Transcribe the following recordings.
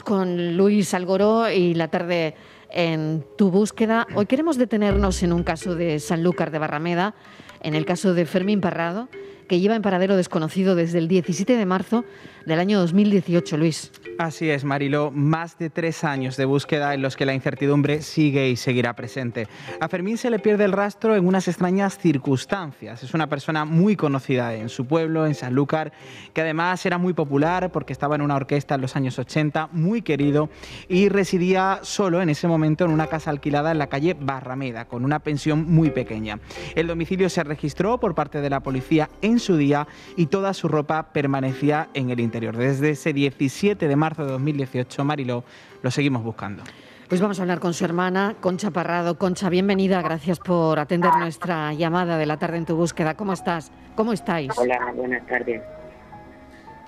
con Luis Algoró y la tarde en tu búsqueda. Hoy queremos detenernos en un caso de Sanlúcar de Barrameda, en el caso de Fermín Parrado, que lleva en paradero desconocido desde el 17 de marzo del año 2018, Luis. Así es, Marilo, más de tres años de búsqueda en los que la incertidumbre sigue y seguirá presente. A Fermín se le pierde el rastro en unas extrañas circunstancias. Es una persona muy conocida en su pueblo, en Sanlúcar, que además era muy popular porque estaba en una orquesta en los años 80, muy querido, y residía solo en ese momento en una casa alquilada en la calle Barrameda, con una pensión muy pequeña. El domicilio se registró por parte de la policía en su día y toda su ropa permanecía en el interior. Desde ese 17 de marzo de 2018, Mariló, lo seguimos buscando. Pues vamos a hablar con su hermana, Concha Parrado. Concha, bienvenida, gracias por atender nuestra llamada de la tarde en tu búsqueda. ¿Cómo estás? ¿Cómo estáis? Hola, buenas tardes.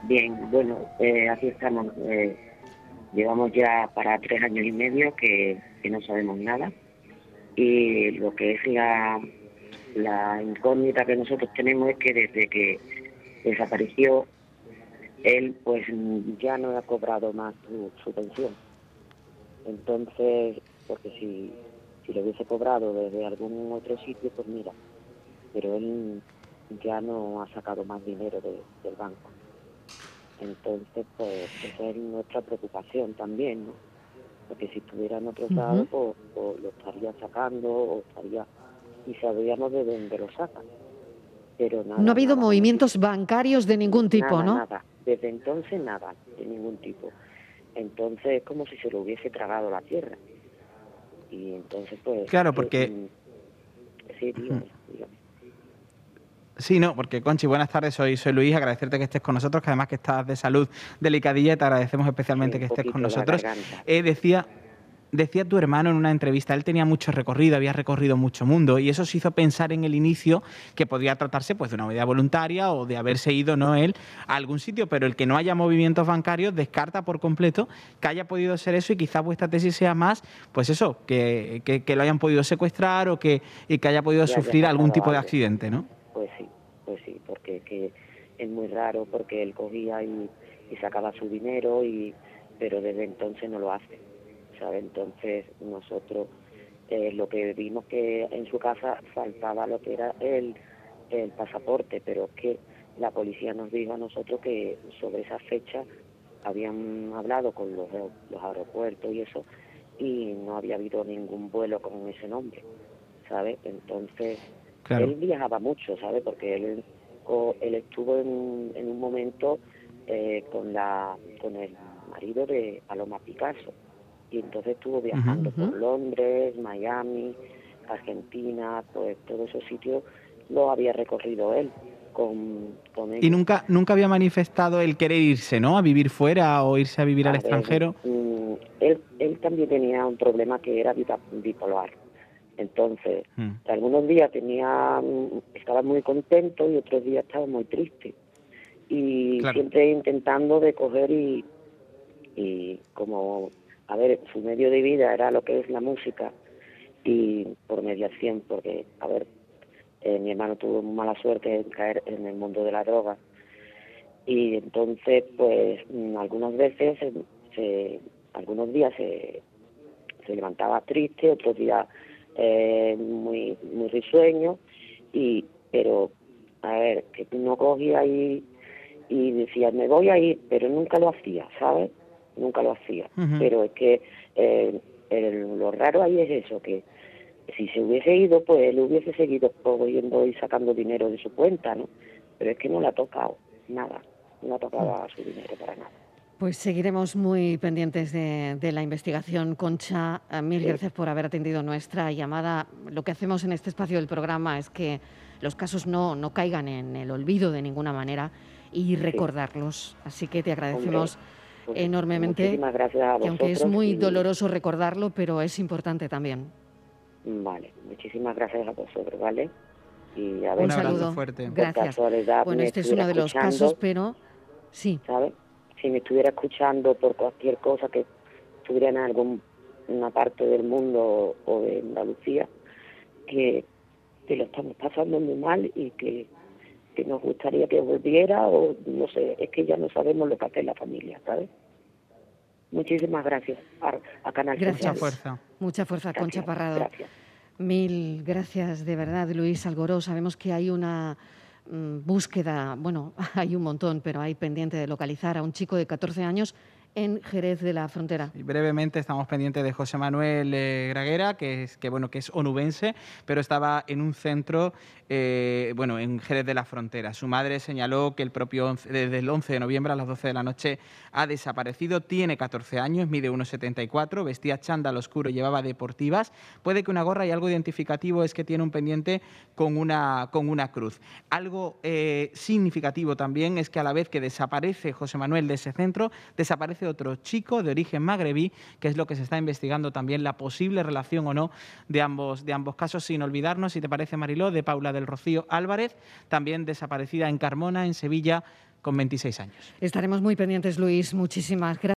Bien, bueno, eh, aquí estamos. Eh, llevamos ya para tres años y medio que, que no sabemos nada. Y lo que es la, la incógnita que nosotros tenemos es que desde que desapareció, él pues ya no ha cobrado más su, pensión. Entonces, porque si, si lo hubiese cobrado desde algún otro sitio, pues mira, pero él ya no ha sacado más dinero del banco. Entonces, pues esa es nuestra preocupación también, ¿no? Porque si estuviera en otro lado, pues, pues, lo estaría sacando o estaría... Y sabríamos de dónde lo sacan. Pero nada, no ha habido movimientos bancarios de ningún tipo, nada, ¿no? Nada. Desde entonces nada, de ningún tipo. Entonces es como si se lo hubiese tragado la tierra. Y entonces pues... Claro, porque... Eh, sí, dígame, dígame. Sí, no, porque Conchi, buenas tardes, soy, soy Luis, agradecerte que estés con nosotros, que además que estás de salud delicadilla, te agradecemos especialmente Sí, que estés con nosotros. Eh, decía, decía tu hermano en una entrevista, él tenía mucho recorrido, había recorrido mucho mundo, y eso os hizo pensar en el inicio que podía tratarse pues, de una medida voluntaria o de haberse ido no él a algún sitio, pero el que no haya movimientos bancarios descarta por completo que haya podido ser eso y quizás vuestra tesis sea más, pues eso, que, que- que lo hayan podido secuestrar o que, y que haya podido sufrir algún tipo de accidente, ¿no? Pues sí, pues sí, porque que es muy raro porque él cogía y, y sacaba su dinero y pero desde entonces no lo hace, ¿sabe? Entonces nosotros eh, lo que vimos que en su casa faltaba lo que era el, el pasaporte, pero que la policía nos dijo a nosotros que sobre esa fecha habían hablado con los, los aeropuertos y eso y no había habido ningún vuelo con ese nombre, ¿sabe? Entonces Claro. él viajaba mucho, ¿sabe? Porque él, él estuvo en, en un momento eh, con la con el marido de Paloma Picasso y entonces estuvo viajando Ujú. por Londres, Miami, Argentina, pues todos esos sitios los había recorrido él con, con Y nunca, nunca había manifestado el querer irse, ¿no? A vivir fuera o irse a vivir al ver, extranjero. mm, él, él también tenía un problema que era bipolar. Entonces, Mm. algunos días tenía, mm, estaba muy contento y otros días estaba muy triste. Y Claro. siempre intentando de coger y, y como, a ver, su medio de vida era lo que es la música y por mediación, porque, a ver, eh, mi hermano tuvo mala suerte en caer en el mundo de la droga. Y entonces pues mm, algunas veces se, se- algunos días se, se levantaba triste otros días eh, muy muy risueño y pero a ver que no cogía y y decía me voy a ir pero nunca lo hacía sabes nunca lo hacía pero es que eh, el- lo raro ahí es eso que si se hubiese ido pues él hubiese seguido cogiendo y sacando dinero de su cuenta no pero es que no le ha tocado nada no ha tocado a su dinero para nada Pues seguiremos muy pendientes de, de la investigación. Concha, eh, mil Sí. gracias por haber atendido nuestra llamada. Lo que hacemos en este espacio del programa es que los casos no, no caigan en el olvido de ninguna manera y recordarlos. Así que te agradecemos enormemente. muchísimas gracias a Que aunque es muy y- doloroso recordarlo, pero es importante también. vale muchísimas gracias a vosotros vale y a Un ver Un saludo. fuerte. por Gracias. casualidad Bueno, este es uno de los casos, pero sí. ¿sabes? Si me estuviera escuchando por cualquier cosa que estuviera en alguna parte del mundo o de Andalucía, que, que lo estamos pasando muy mal y que, que nos gustaría que volviera o no sé, es que ya no sabemos lo que hace la familia, ¿sabes? Muchísimas gracias a, Canal Gracias. Mucha fuerza. Mucha fuerza, Concha Parrado. Gracias. Mil gracias de verdad, Luis Algoró. Sabemos que hay una mm, búsqueda, bueno, hay un montón, pero hay pendiente de localizar a un chico de 14 años en Jerez de la Frontera. Y brevemente estamos pendientes de José Manuel eh, Graguera, que es, que, bueno, que es onubense, pero estaba en un centro eh, bueno, en Jerez de la Frontera. Su madre señaló que el propio desde el 11 de noviembre a las 12 de la noche ha desaparecido. Tiene 14 años, mide 1,74, vestía chándal oscuro, llevaba deportivas. Puede que una gorra y algo identificativo es que tiene un pendiente con una, con una cruz. Algo eh, significativo también es que a la vez que desaparece José Manuel de ese centro, desaparece otro chico de origen magrebí, que es lo que se está investigando también, la posible relación o no de ambos, de ambos casos, sin olvidarnos, si te parece Mariló, de Paula del Rocío Álvarez, también desaparecida en Carmona, en Sevilla, con 26 años. Estaremos muy pendientes, Luis. Muchísimas gracias.